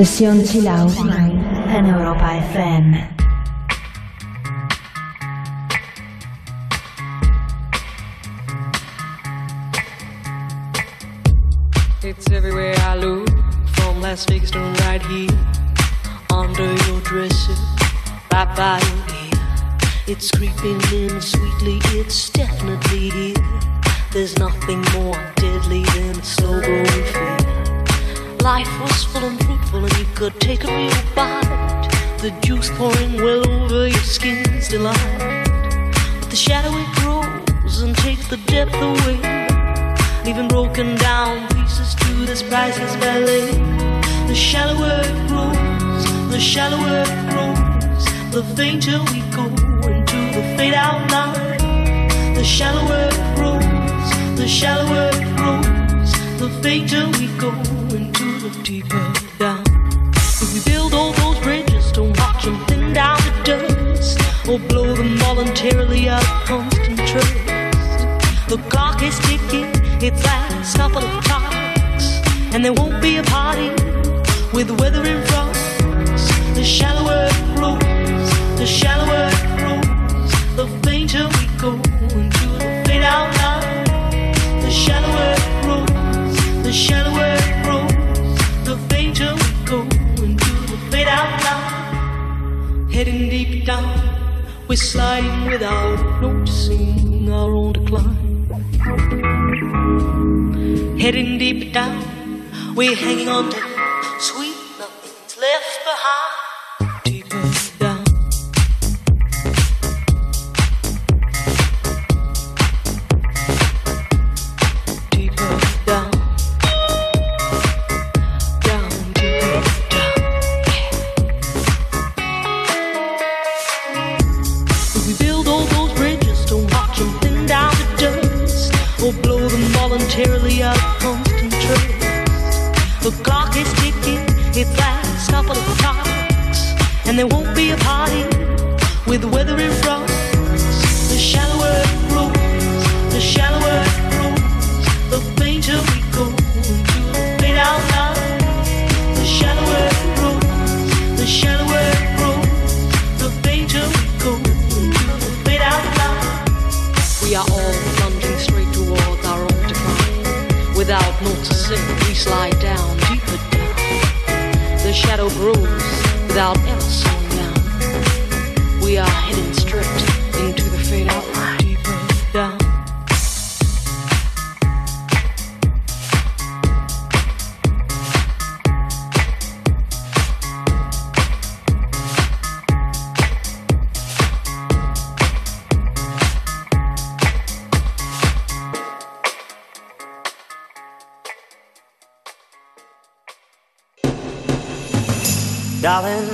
Sesión Chill Out en Europa FM.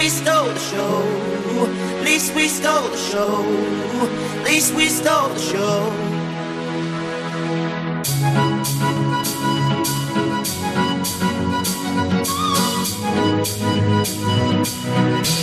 we stole the show. Least we stole the show. Least we stole the show. least we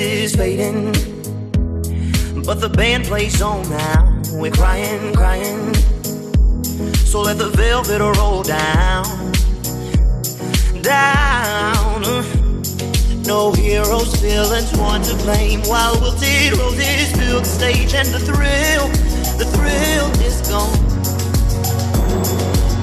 is fading, but the band plays on now. We're crying, crying. So let the velvet roll down, down. No heroes, villains, one to blame. While we wilted roses fill the stage, and the thrill, the thrill is gone.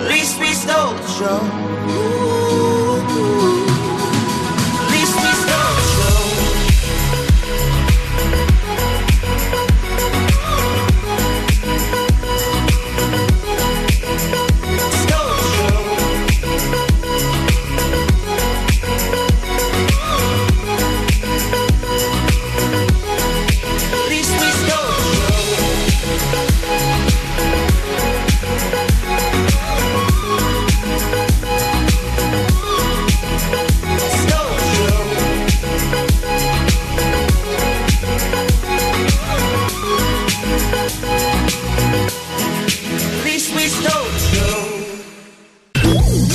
At least we stole the show.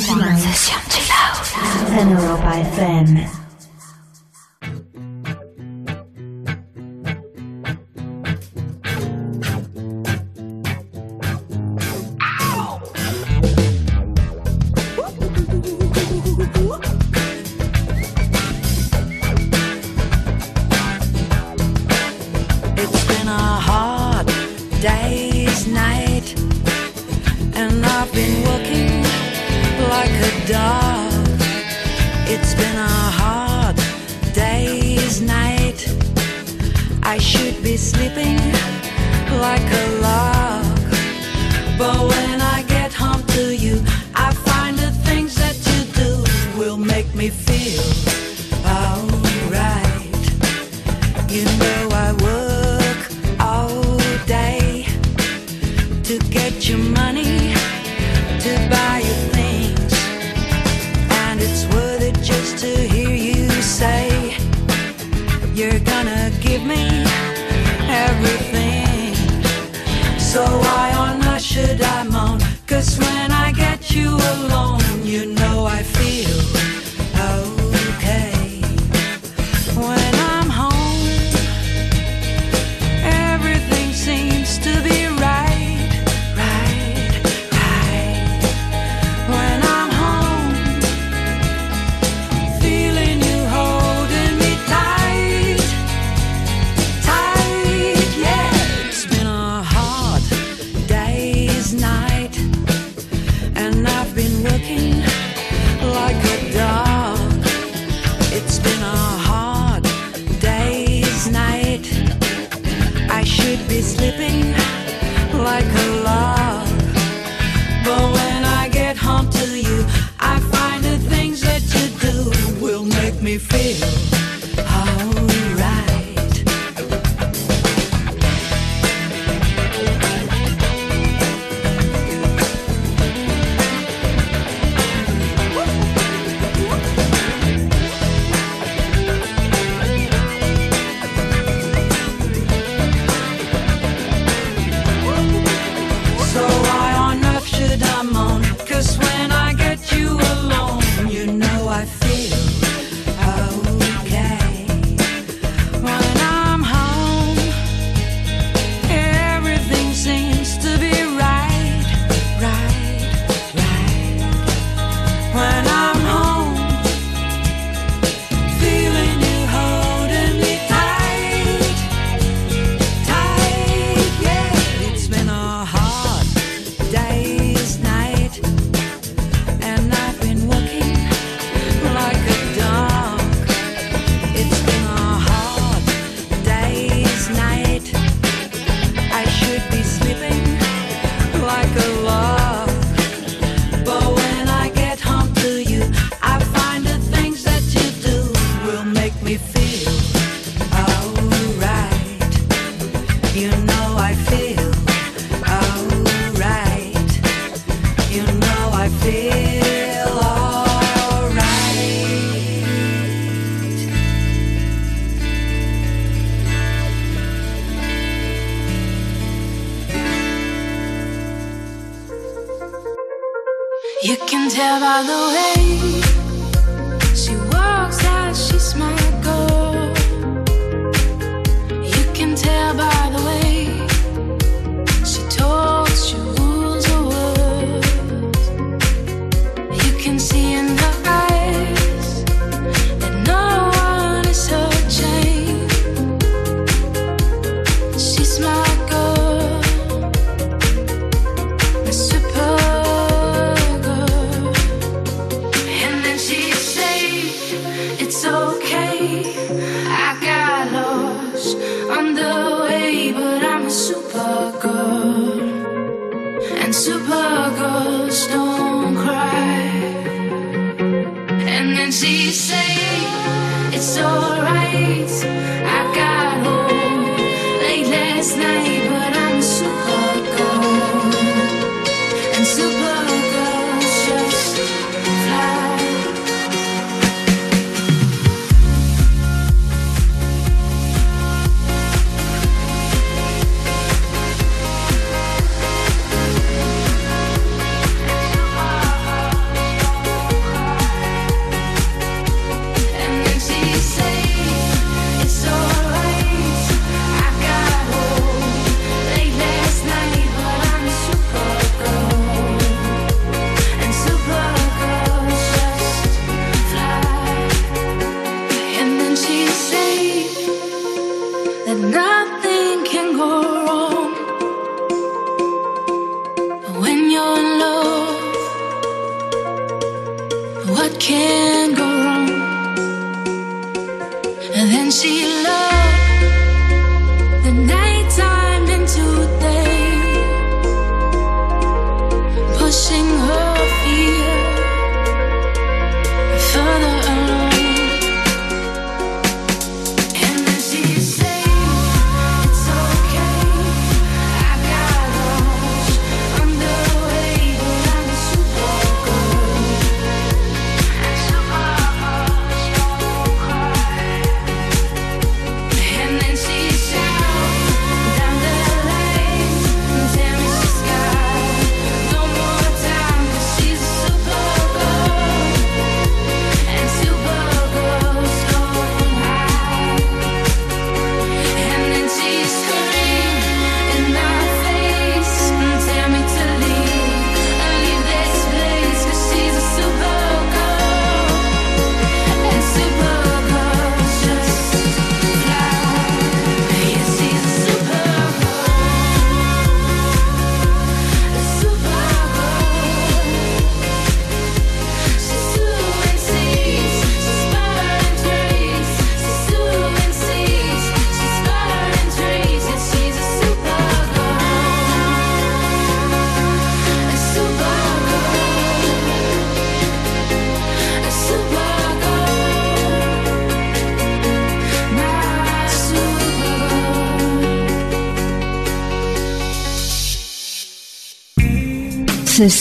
Session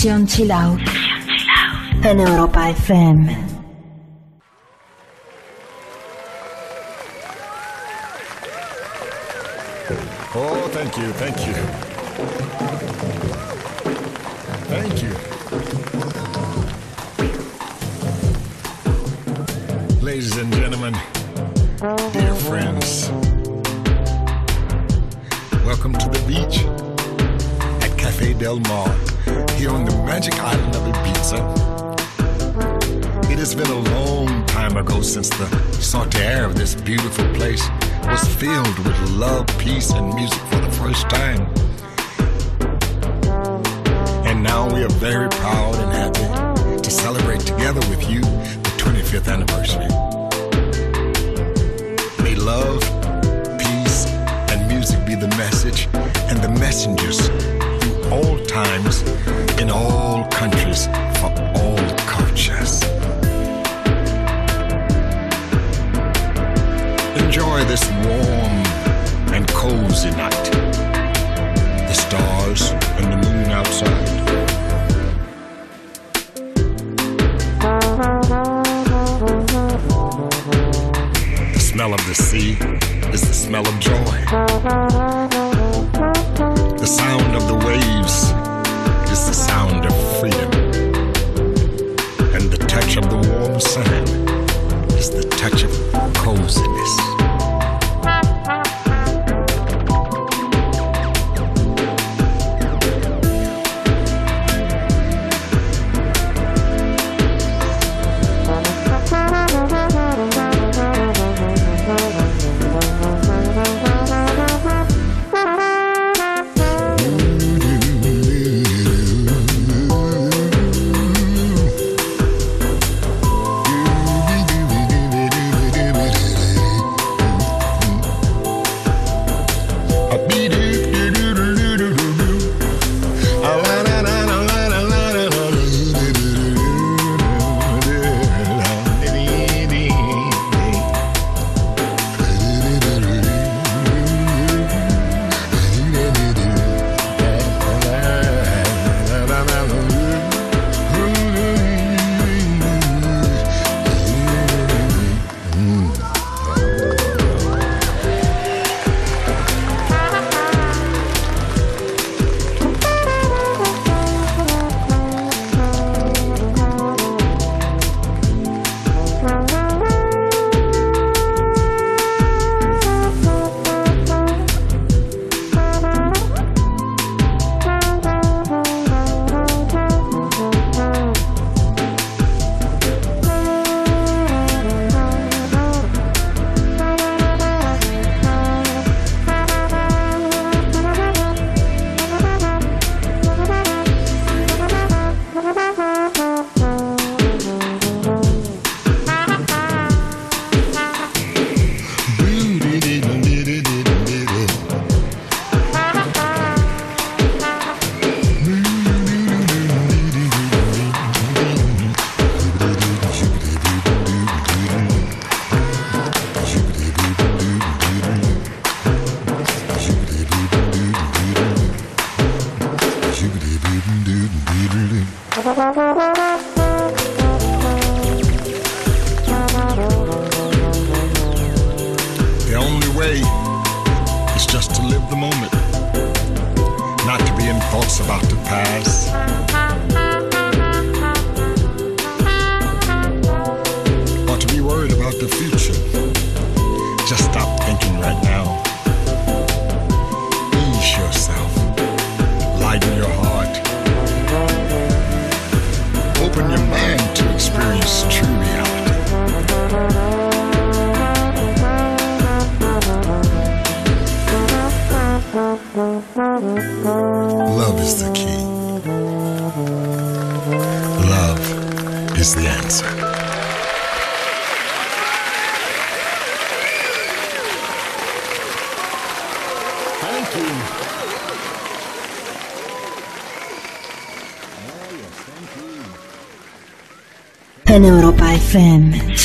Sesión Chill Out en Europa FM. Oh, thank you, thank you. Thank you. Ladies and gentlemen, dear friends, welcome to the beach at Cafe Del Mar magic island of Ibiza. It has been a long time ago since the air of this beautiful place was filled with love, peace, and music for the first time. And now we are very proud and happy to celebrate together with you the 25th anniversary. May love, peace, and music be the message and the messengers through all times in all countries for all cultures. Enjoy this warm and cozy night. The stars and the moon outside. The smell of the sea is the smell of joy. The sound of the waves of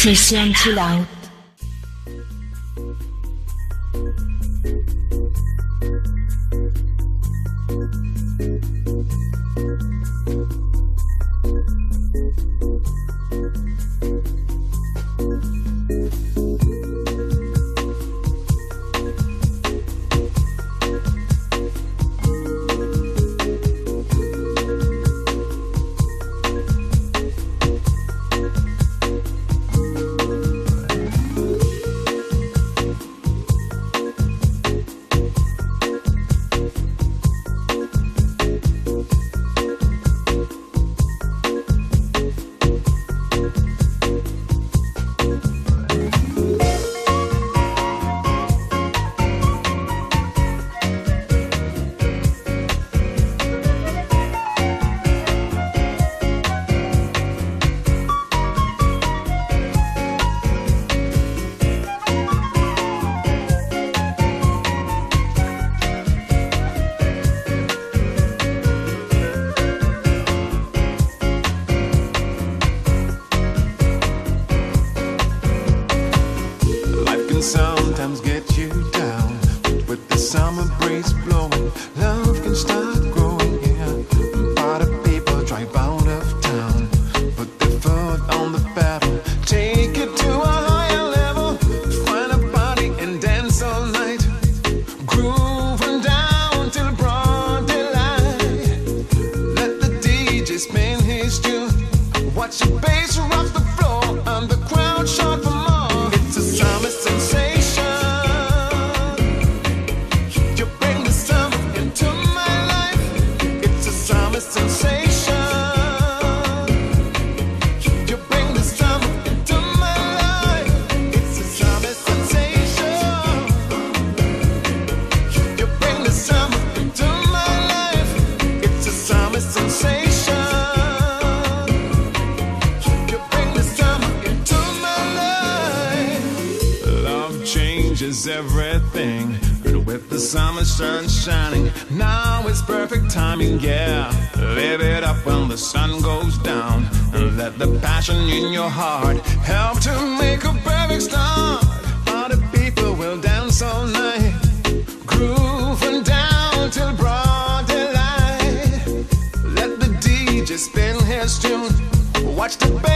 你先起来 shining. Now it's perfect timing, yeah. Live it up when the sun goes down. And let the passion in your heart help to make a perfect start. Other people will dance all night, grooving down till broad daylight. Let the DJ spin his tune. Watch the bass.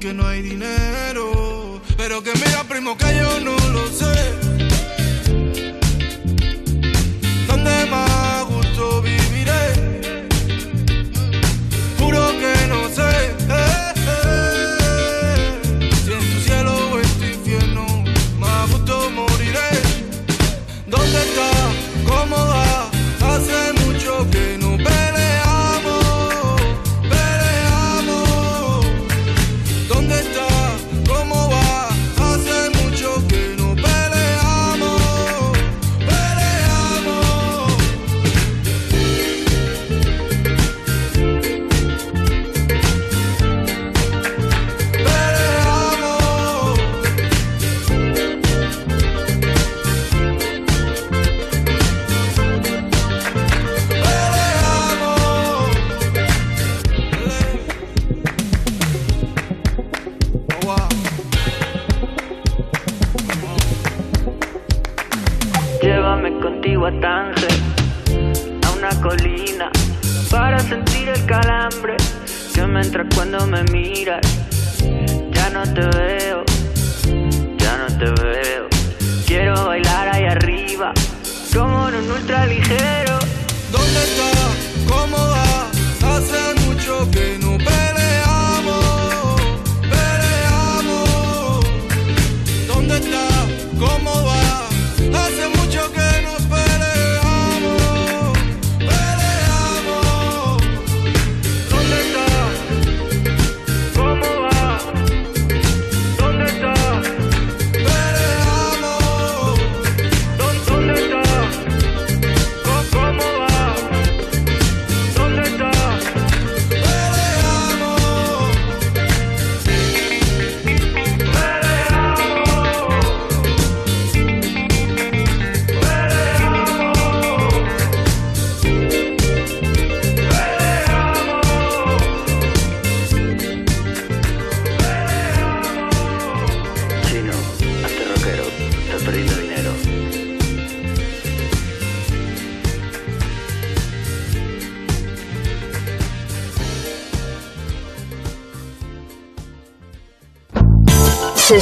porque no hay dinero. Pero que mira, primo, que yo no lo sé.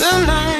You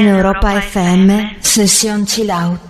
En Europa FM, sesión chill out.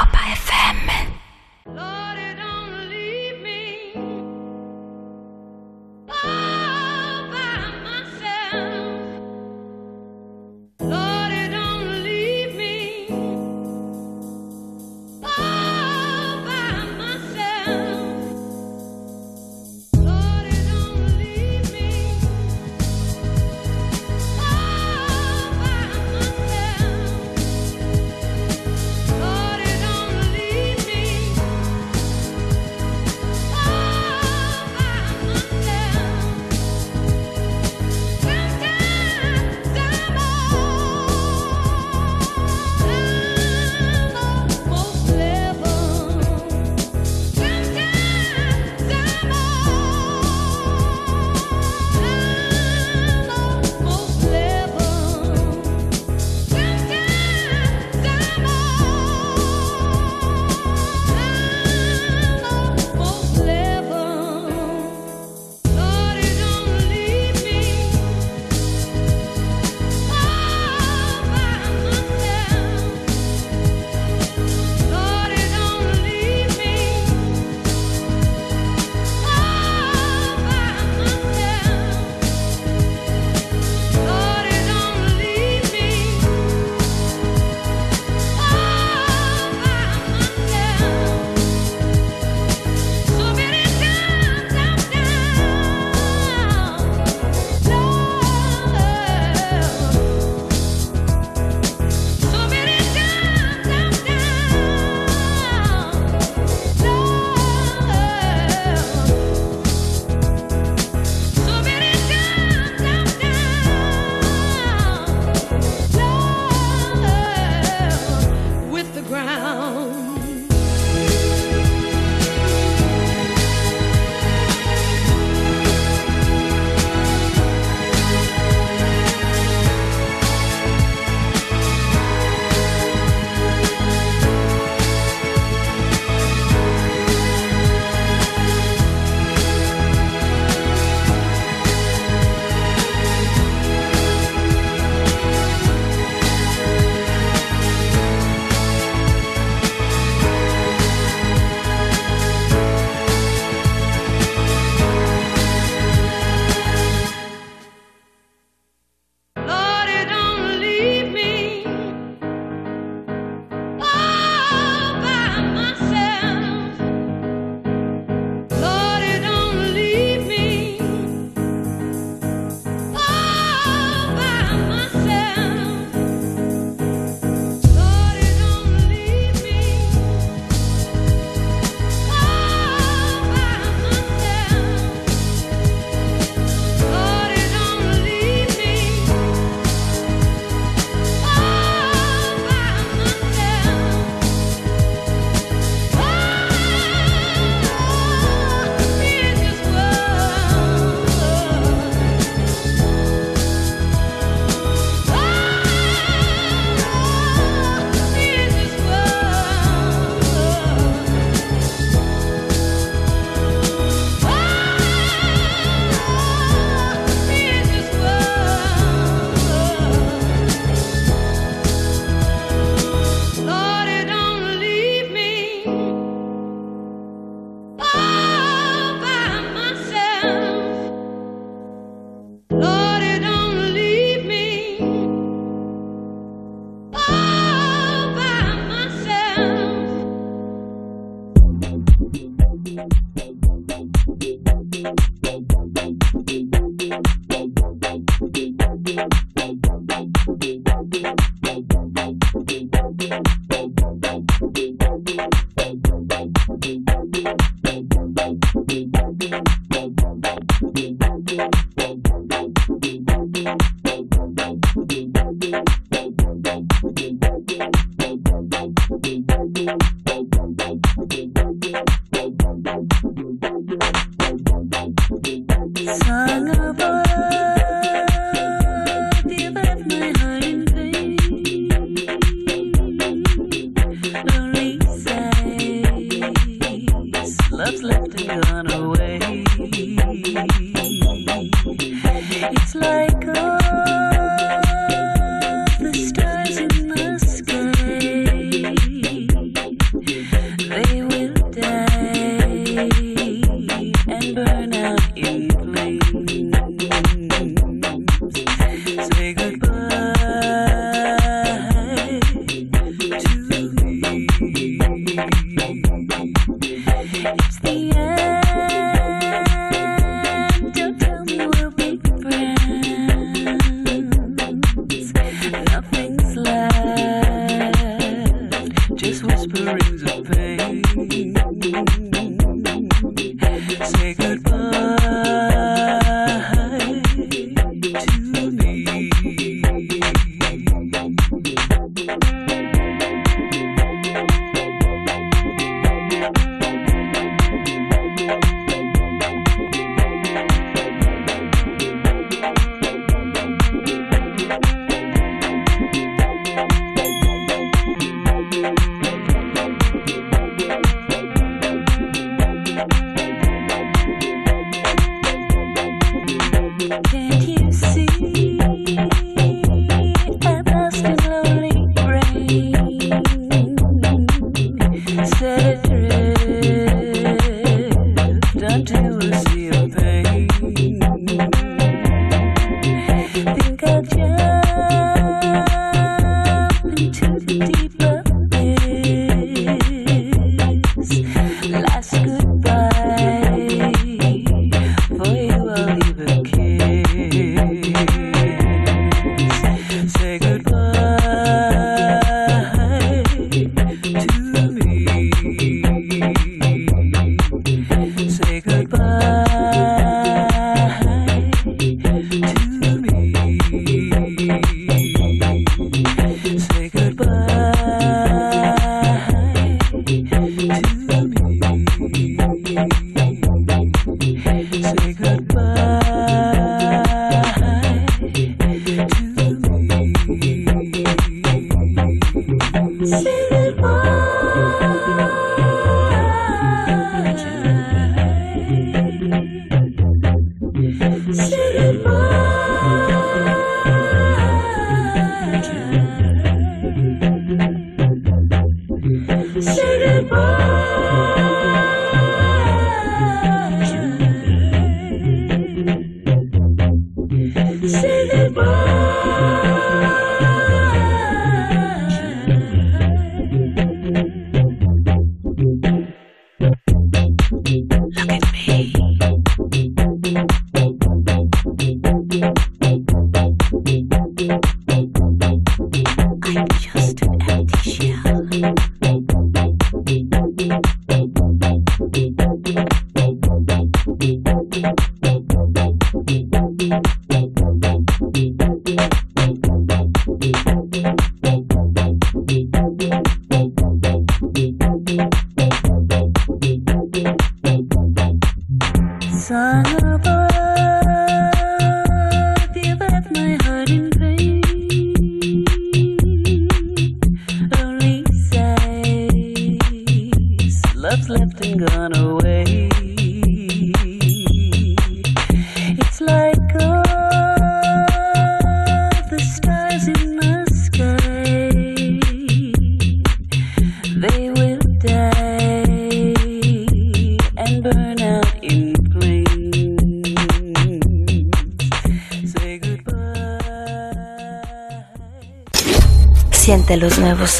ground.